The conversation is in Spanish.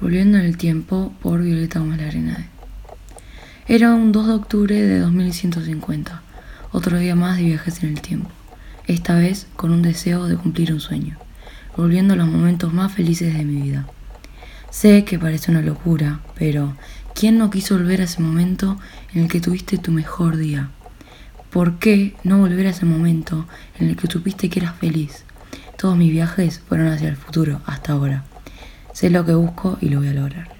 Volviendo en el tiempo por Violeta Larrañaga. Era un 2 de octubre de 2150, otro día más de viajes en el tiempo, esta vez con un deseo de cumplir un sueño, volviendo a los momentos más felices de mi vida. Sé que parece una locura, pero ¿quién no quiso volver a ese momento en el que tuviste tu mejor día? ¿Por qué no volver a ese momento en el que supiste que eras feliz? Todos mis viajes fueron hacia el futuro hasta ahora. Sé lo que busco y lo voy a lograr.